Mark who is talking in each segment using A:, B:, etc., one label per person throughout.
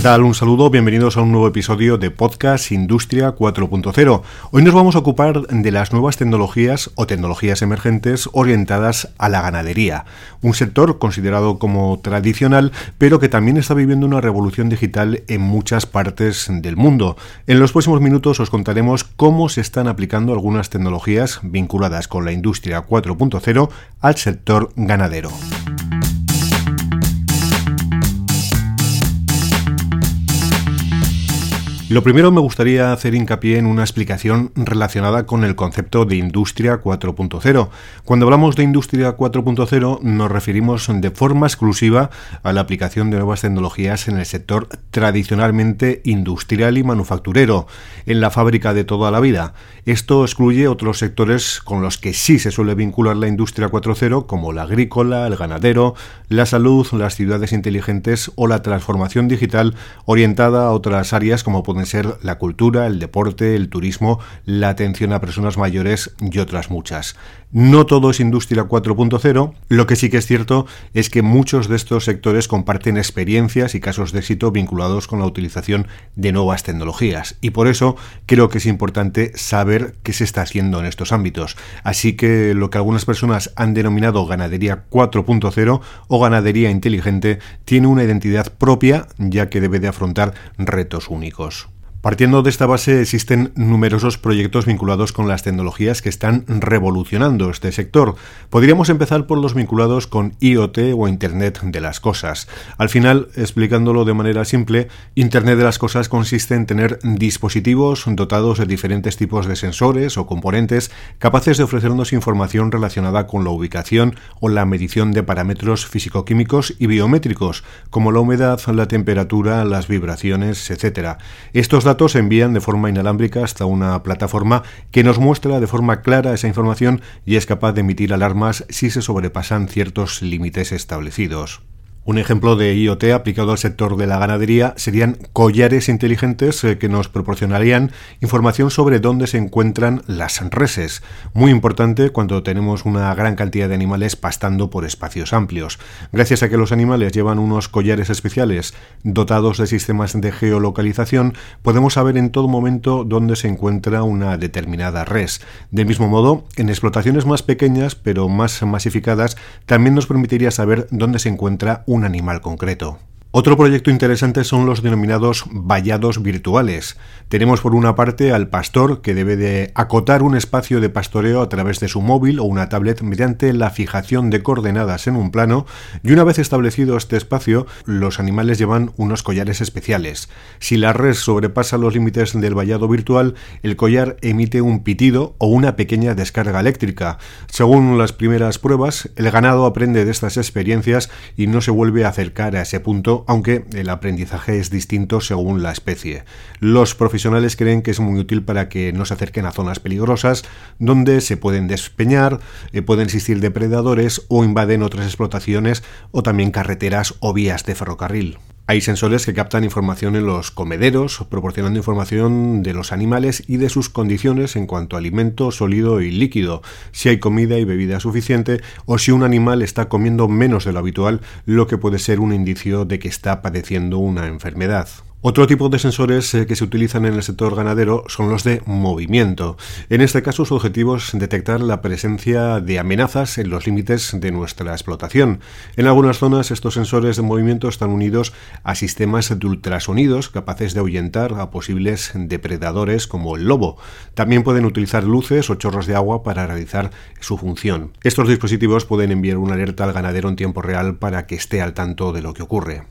A: Tal? Un saludo, bienvenidos a un nuevo episodio de Podcast Industria 4.0. Hoy nos vamos a ocupar de las nuevas tecnologías o tecnologías emergentes orientadas a la ganadería, un sector considerado como tradicional, pero que también está viviendo una revolución digital en muchas partes del mundo. En los próximos minutos os contaremos cómo se están aplicando algunas tecnologías vinculadas con la industria 4.0 al sector ganadero. Lo primero me gustaría hacer hincapié en una explicación relacionada con el concepto de Industria 4.0. Cuando hablamos de Industria 4.0 nos referimos de forma exclusiva a la aplicación de nuevas tecnologías en el sector tradicionalmente industrial y manufacturero, en la fábrica de toda la vida. Esto excluye otros sectores con los que sí se suele vincular la Industria 4.0 como la agrícola, el ganadero, la salud, las ciudades inteligentes o la transformación digital orientada a otras áreas como pueden ser la cultura, el deporte, el turismo, la atención a personas mayores y otras muchas. No todo es industria 4.0, lo que sí que es cierto es que muchos de estos sectores comparten experiencias y casos de éxito vinculados con la utilización de nuevas tecnologías y por eso creo que es importante saber qué se está haciendo en estos ámbitos. Así que lo que algunas personas han denominado ganadería 4.0 o ganadería inteligente tiene una identidad propia ya que debe de afrontar retos únicos. Partiendo de esta base existen numerosos proyectos vinculados con las tecnologías que están revolucionando este sector. Podríamos empezar por los vinculados con IoT o Internet de las Cosas. Al final, explicándolo de manera simple, Internet de las Cosas consiste en tener dispositivos dotados de diferentes tipos de sensores o componentes capaces de ofrecernos información relacionada con la ubicación o la medición de parámetros físico-químicos y biométricos, como la humedad, la temperatura, las vibraciones, etc. Estos se envían de forma inalámbrica hasta una plataforma que nos muestra de forma clara esa información y es capaz de emitir alarmas si se sobrepasan ciertos límites establecidos. Un ejemplo de IoT aplicado al sector de la ganadería serían collares inteligentes eh, que nos proporcionarían información sobre dónde se encuentran las reses, muy importante cuando tenemos una gran cantidad de animales pastando por espacios amplios. Gracias a que los animales llevan unos collares especiales dotados de sistemas de geolocalización, podemos saber en todo momento dónde se encuentra una determinada res. De mismo modo, en explotaciones más pequeñas pero más masificadas, también nos permitiría saber dónde se encuentra un animal concreto. Otro proyecto interesante son los denominados vallados virtuales. Tenemos por una parte al pastor que debe de acotar un espacio de pastoreo a través de su móvil o una tablet mediante la fijación de coordenadas en un plano y una vez establecido este espacio, los animales llevan unos collares especiales. Si la red sobrepasa los límites del vallado virtual, el collar emite un pitido o una pequeña descarga eléctrica. Según las primeras pruebas, el ganado aprende de estas experiencias y no se vuelve a acercar a ese punto aunque el aprendizaje es distinto según la especie. Los profesionales creen que es muy útil para que no se acerquen a zonas peligrosas donde se pueden despeñar, eh, pueden existir depredadores o invaden otras explotaciones o también carreteras o vías de ferrocarril. Hay sensores que captan información en los comederos, proporcionando información de los animales y de sus condiciones en cuanto a alimento sólido y líquido, si hay comida y bebida suficiente o si un animal está comiendo menos de lo habitual, lo que puede ser un indicio de que está padeciendo una enfermedad. Otro tipo de sensores eh, que se utilizan en el sector ganadero son los de movimiento. En este caso su objetivo es detectar la presencia de amenazas en los límites de nuestra explotación. En algunas zonas estos sensores de movimiento están unidos a sistemas de ultrasonidos capaces de ahuyentar a posibles depredadores como el lobo. También pueden utilizar luces o chorros de agua para realizar su función. Estos dispositivos pueden enviar una alerta al ganadero en tiempo real para que esté al tanto de lo que ocurre.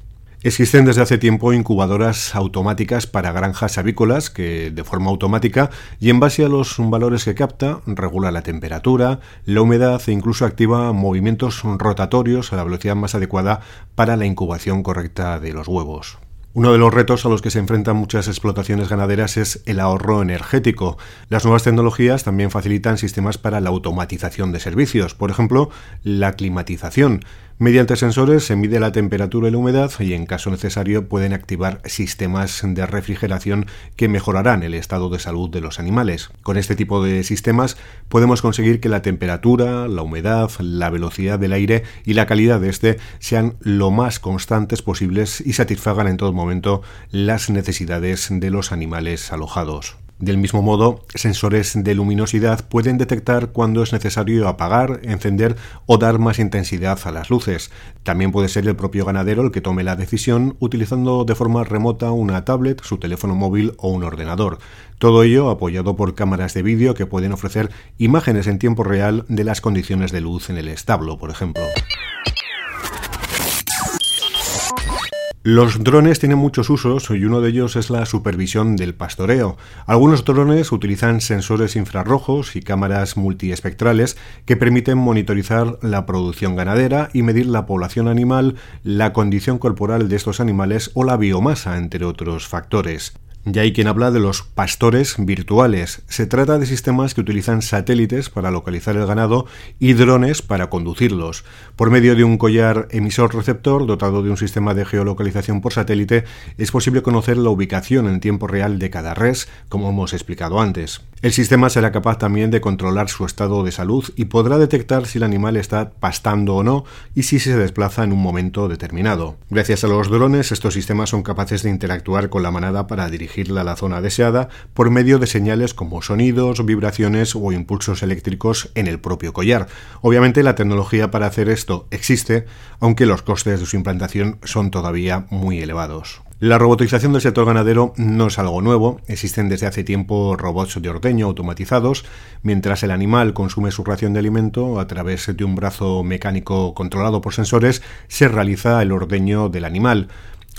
A: Existen desde hace tiempo incubadoras automáticas para granjas avícolas que de forma automática y en base a los valores que capta regula la temperatura, la humedad e incluso activa movimientos rotatorios a la velocidad más adecuada para la incubación correcta de los huevos. Uno de los retos a los que se enfrentan muchas explotaciones ganaderas es el ahorro energético. Las nuevas tecnologías también facilitan sistemas para la automatización de servicios, por ejemplo, la climatización. Mediante sensores se mide la temperatura y la humedad y en caso necesario pueden activar sistemas de refrigeración que mejorarán el estado de salud de los animales. Con este tipo de sistemas podemos conseguir que la temperatura, la humedad, la velocidad del aire y la calidad de este sean lo más constantes posibles y satisfagan en todo momento las necesidades de los animales alojados. Del mismo modo, sensores de luminosidad pueden detectar cuando es necesario apagar, encender o dar más intensidad a las luces. También puede ser el propio ganadero el que tome la decisión utilizando de forma remota una tablet, su teléfono móvil o un ordenador. Todo ello apoyado por cámaras de vídeo que pueden ofrecer imágenes en tiempo real de las condiciones de luz en el establo, por ejemplo. Los drones tienen muchos usos y uno de ellos es la supervisión del pastoreo. Algunos drones utilizan sensores infrarrojos y cámaras multiespectrales que permiten monitorizar la producción ganadera y medir la población animal, la condición corporal de estos animales o la biomasa, entre otros factores. Ya hay quien habla de los pastores virtuales. Se trata de sistemas que utilizan satélites para localizar el ganado y drones para conducirlos. Por medio de un collar emisor-receptor dotado de un sistema de geolocalización por satélite, es posible conocer la ubicación en tiempo real de cada res, como hemos explicado antes. El sistema será capaz también de controlar su estado de salud y podrá detectar si el animal está pastando o no y si se desplaza en un momento determinado. Gracias a los drones, estos sistemas son capaces de interactuar con la manada para la zona deseada por medio de señales como sonidos, vibraciones o impulsos eléctricos en el propio collar. Obviamente la tecnología para hacer esto existe, aunque los costes de su implantación son todavía muy elevados. La robotización del sector ganadero no es algo nuevo, existen desde hace tiempo robots de ordeño automatizados, mientras el animal consume su ración de alimento a través de un brazo mecánico controlado por sensores, se realiza el ordeño del animal.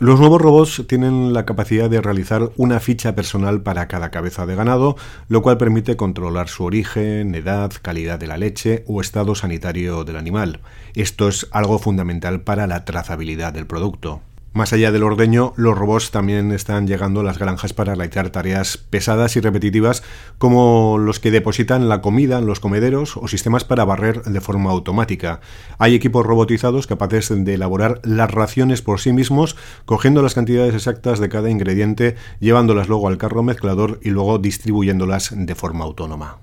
A: Los nuevos robots tienen la capacidad de realizar una ficha personal para cada cabeza de ganado, lo cual permite controlar su origen, edad, calidad de la leche o estado sanitario del animal. Esto es algo fundamental para la trazabilidad del producto. Más allá del ordeño, los robots también están llegando a las granjas para realizar tareas pesadas y repetitivas como los que depositan la comida en los comederos o sistemas para barrer de forma automática. Hay equipos robotizados capaces de elaborar las raciones por sí mismos, cogiendo las cantidades exactas de cada ingrediente, llevándolas luego al carro mezclador y luego distribuyéndolas de forma autónoma.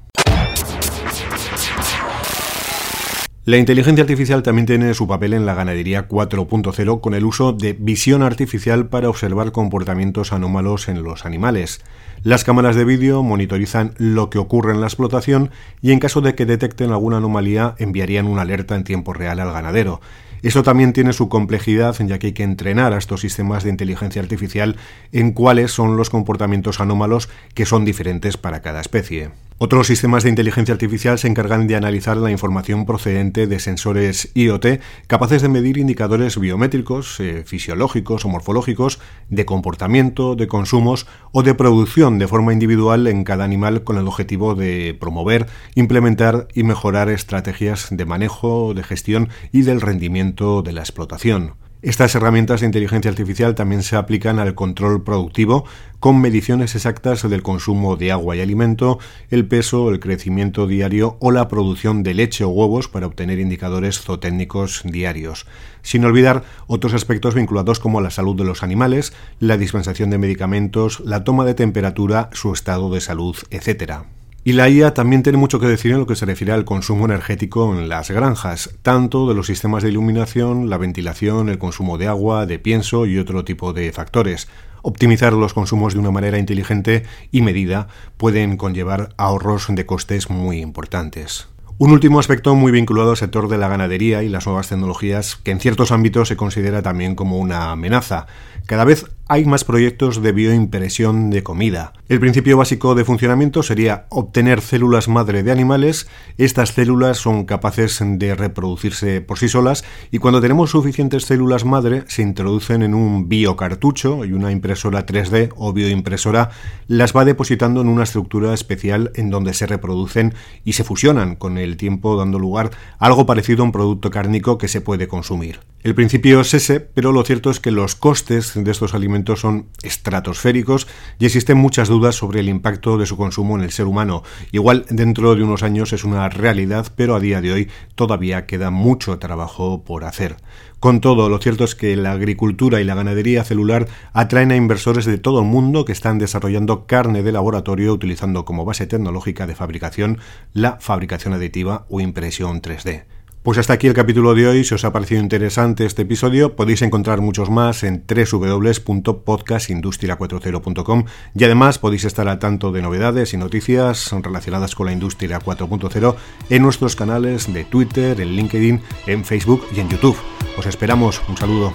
A: La inteligencia artificial también tiene su papel en la ganadería 4.0 con el uso de visión artificial para observar comportamientos anómalos en los animales. Las cámaras de vídeo monitorizan lo que ocurre en la explotación y en caso de que detecten alguna anomalía enviarían una alerta en tiempo real al ganadero. Eso también tiene su complejidad, ya que hay que entrenar a estos sistemas de inteligencia artificial en cuáles son los comportamientos anómalos que son diferentes para cada especie. Otros sistemas de inteligencia artificial se encargan de analizar la información procedente de sensores IoT capaces de medir indicadores biométricos, eh, fisiológicos o morfológicos de comportamiento, de consumos o de producción de forma individual en cada animal con el objetivo de promover, implementar y mejorar estrategias de manejo, de gestión y del rendimiento de la explotación. Estas herramientas de inteligencia artificial también se aplican al control productivo con mediciones exactas del consumo de agua y alimento, el peso, el crecimiento diario o la producción de leche o huevos para obtener indicadores zootécnicos diarios. Sin olvidar otros aspectos vinculados como la salud de los animales, la dispensación de medicamentos, la toma de temperatura, su estado de salud, etc. Y la IA también tiene mucho que decir en lo que se refiere al consumo energético en las granjas, tanto de los sistemas de iluminación, la ventilación, el consumo de agua, de pienso y otro tipo de factores. Optimizar los consumos de una manera inteligente y medida pueden conllevar ahorros de costes muy importantes. Un último aspecto muy vinculado al sector de la ganadería y las nuevas tecnologías, que en ciertos ámbitos se considera también como una amenaza. Cada vez hay más proyectos de bioimpresión de comida. El principio básico de funcionamiento sería obtener células madre de animales. Estas células son capaces de reproducirse por sí solas y cuando tenemos suficientes células madre se introducen en un biocartucho y una impresora 3D o bioimpresora las va depositando en una estructura especial en donde se reproducen y se fusionan con el tiempo dando lugar a algo parecido a un producto cárnico que se puede consumir. El principio es ese, pero lo cierto es que los costes de estos alimentos son estratosféricos y existen muchas dudas sobre el impacto de su consumo en el ser humano. Igual dentro de unos años es una realidad, pero a día de hoy todavía queda mucho trabajo por hacer. Con todo, lo cierto es que la agricultura y la ganadería celular atraen a inversores de todo el mundo que están desarrollando carne de laboratorio utilizando como base tecnológica de fabricación la fabricación aditiva o impresión 3D. Pues hasta aquí el capítulo de hoy. Si os ha parecido interesante este episodio, podéis encontrar muchos más en www.podcastindustria40.com y además podéis estar al tanto de novedades y noticias relacionadas con la industria 4.0 en nuestros canales de Twitter, en LinkedIn, en Facebook y en YouTube. Os esperamos. Un saludo.